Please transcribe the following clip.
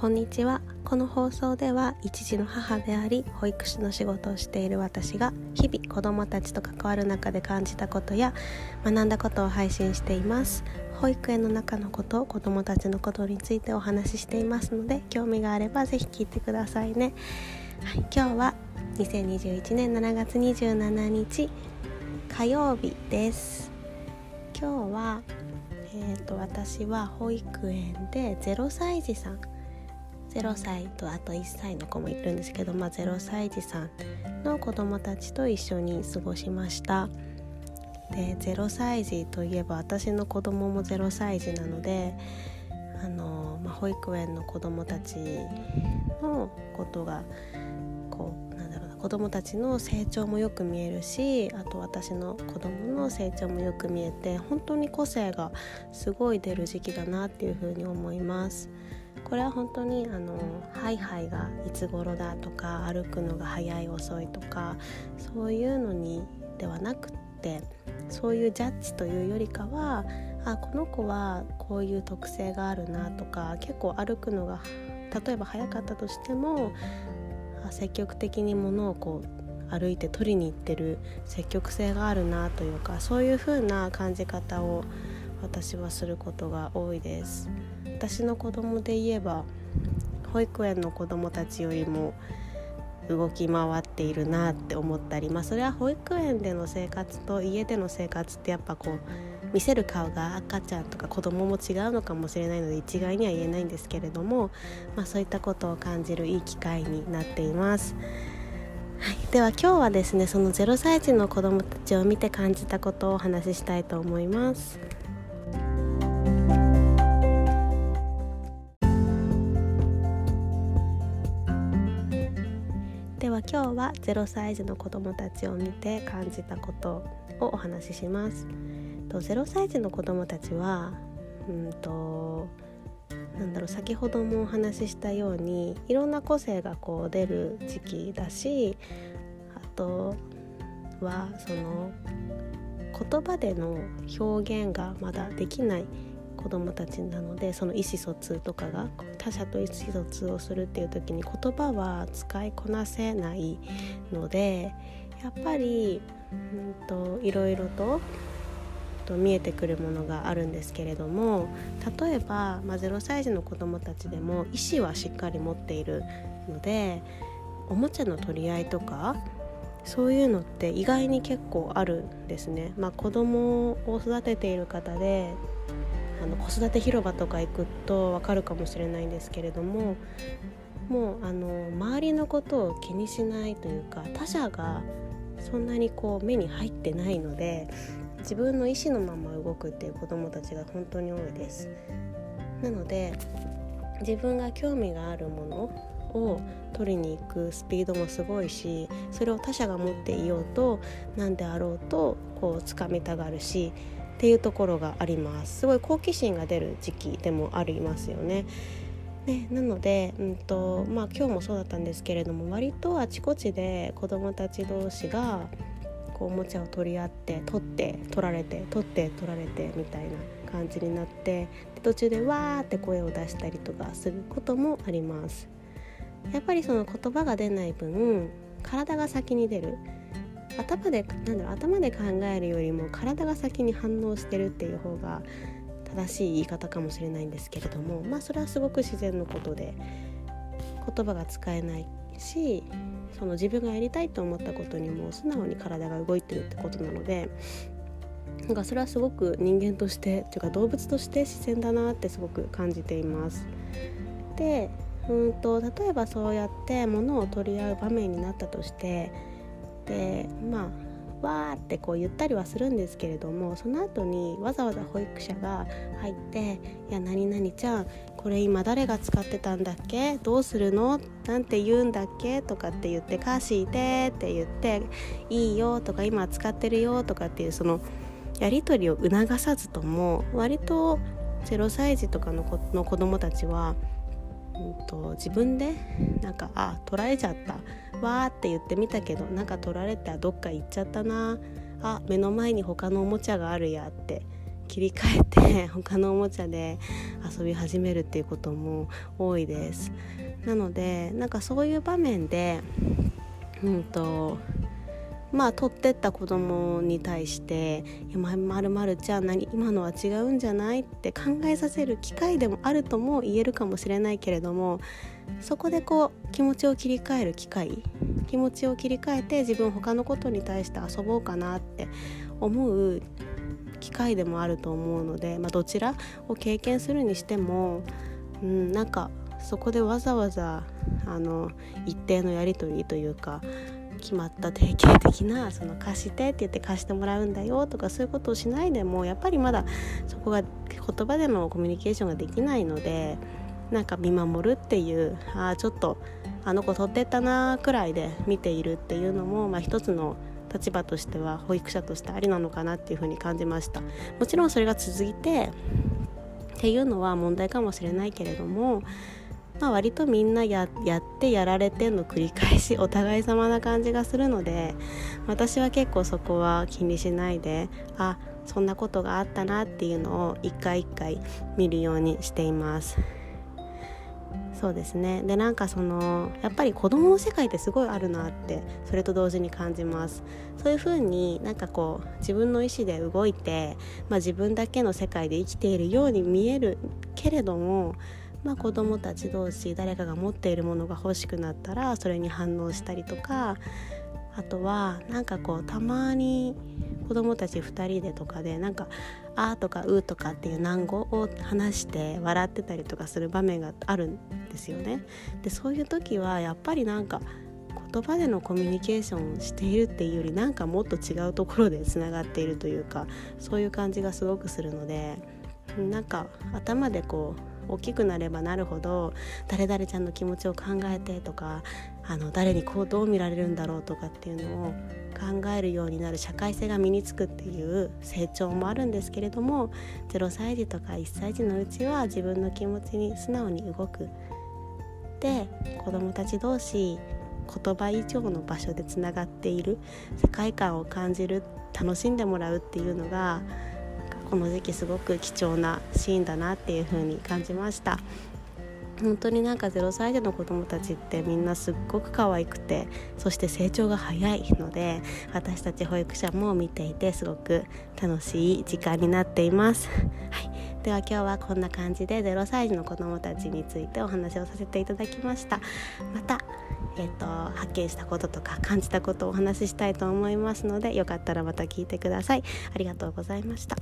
こんにちは。この放送では一児の母であり保育士の仕事をしている私が日々子どもたちと関わる中で感じたことや学んだことを配信しています。保育園の中のこと子どもたちのことについてお話ししていますので興味があればぜひ聞いてくださいね、はい、今日は2021年7月27日火曜日です。今日はえーと、私は保育園で0歳児さん0歳とあと1歳の子もいるんですけど、まあ、0歳児さんの子供たちと一緒に過ごしましたで0歳児といえば私の子供も0歳児なのであの、まあ、保育園の子供たちのことがこうなんだろうな子供たちの成長もよく見えるしあと私の子供の成長もよく見えて本当に個性がすごい出る時期だなっていうふうに思います。これは本当にあのハイハイがいつ頃だとか歩くのが早い遅いとかそういうのにではなくってそういうジャッジというよりかはあこの子はこういう特性があるなとか結構歩くのが例えば早かったとしても積極的に物をこう歩いて取りに行ってる積極性があるなというかそういう風な感じ方を私はすることが多いです私の子供で言えば保育園の子供たちよりも動き回っているなって思ったりまあそれは保育園での生活と家での生活ってやっぱこう見せる顔が赤ちゃんとか子供も違うのかもしれないので一概には言えないんですけれども、まあ、そういったことを感じるいい機会になっています。はい、では今日はですねその0歳児の子どもたちを見て感じたことをお話ししたいと思います。今日は0歳児の子どもたちを見て感じたことをお話しします。と0歳児の子どもたちはうんとなんだろう先ほどもお話ししたようにいろんな個性がこう出る時期だしあとはその言葉での表現がまだできない子どもたちなのでその意思疎通とかが他者と意思疎通をするっていう時に言葉は使いこなせないのでやっぱり、うんといろいろとと見えてくるものがあるんですけれども例えば、まあ、0歳児の子どもたちでも意思はしっかり持っているのでおもちゃの取り合いとかそういうのって意外に結構あるんですね。まあ、子供を育てている方であの子育て広場とか行くと分かるかもしれないんですけれどももうあの周りのことを気にしないというか他者がそんなにこう目に入ってないので自分の意思のまま動くっていう子どもたちが本当に多いです。なので自分が興味があるものを取りに行くスピードもすごいしそれを他者が持っていようと何であろうとこう掴みたがるしっていうところがあります。すごい好奇心が出る時期でもありますよね。ね、なので、うんとまあ、今日もそうだったんですけれども割とあちこちで子どもたち同士がこうおもちゃを取り合って取って取られて取って取られてみたいな感じになって途中でわーって声を出したりとかすることもあります。やっぱりその言葉が出ない分体が先に出る。頭でなんだろう頭で考えるよりも体が先に反応してるっていう方が正しい言い方かもしれないんですけれどもまあそれはすごく自然のことで言葉が使えないしその自分がやりたいと思ったことにも素直に体が動いてるってことなのでなんかそれはすごく人間としてというか動物として自然だなってすごく感じています。でうんと例えばそうやって物を取り合う場面になったとしてでまあわーってこう言ったりはするんですけれどもその後にわざわざ保育者が入って「いや何々ちゃんこれ今誰が使ってたんだっけ？どうするの？なんて言うんだっけ?」とかって言って「カーシーで」って言って「いいよ」とか「今使ってるよ」とかっていうそのやり取りを促さずとも割と0歳児とかの子の子供たちはうんと、自分でなんかあ取られちゃった。わーって言ってみたけどなんか取られたどっか行っちゃったな。あ目の前に他のおもちゃがあるやって。切り替えて 他のおもちゃで遊び始めるっていうことも多いです。なのでなんかそういう場面でうんとまあ取ってった子供に対して「いやまるまるちゃん何今のは違うんじゃない?」って考えさせる機会でもあるとも言えるかもしれないけれどもそこでこう気持ちを切り替える機会気持ちを切り替えて自分他のことに対して遊ぼうかなって思う機会でもあると思うので、まあ、どちらを経験するにしても、うん、なんかそこでわざわざあの一定のやり取りというか決まった定型的なその貸してって言って貸してもらうんだよとかそういうことをしないでもやっぱりまだそこが言葉でのコミュニケーションができないのでなんか見守るっていうああちょっとあの子取ってったなくらいで見ているっていうのも、まあ、一つの立場としては保育者としてありなのかなっていうふうに感じました。もちろんそれが続いてっていうのは問題かもしれないけれどもまあ、割とみんなやってやられての繰り返し お互い様な感じがするので私は結構そこは気にしないであそんなことがあったなっていうのを一回一回見るようにしています。そうですねでなんかそのやっぱり子供の世界ってすごいあるなってそれと同時に感じますそういう風になんかこう自分の意思で動いて、まあ、自分だけの世界で生きているように見えるけれどもまあ、子どもたち同士誰かが持っているものが欲しくなったらそれに反応したりとかあとはなんかこうたまに子どもたち2人でとかでなんか「あ」とか「う」とかっていう難語を話して笑ってたりとかする場面があるんですよね。でそういう時はやっぱりなんか言葉でのコミュニケーションをしているっていうよりなんかもっと違うところでつながっているというかそういう感じがすごくするのでなんか頭でこう大きくなればなるほど誰々ちゃんの気持ちを考えてとかあの誰にこうどう見られるんだろうとかっていうのを考えるようになる社会性が身につくっていう成長もあるんですけれども0歳児とか1歳児のうちは自分の気持ちに素直に動く。で子どもたち同士言葉以上の場所でつながっている世界観を感じる楽しんでもらうっていうのがこの時期すごく貴重なシーンだなっていう風に感じました。本当になんか0歳児の子供たちってみんなすっごく可愛くてそして成長が早いので私たち保育者も見ていてすごく楽しい時間になっています、はい、では今日はこんな感じで0歳児の子供たちについてお話をさせていただきました。またえーと、発見したこととか感じたことをお話ししたいと思いますのでよかったらまた聞いてください。ありがとうございました。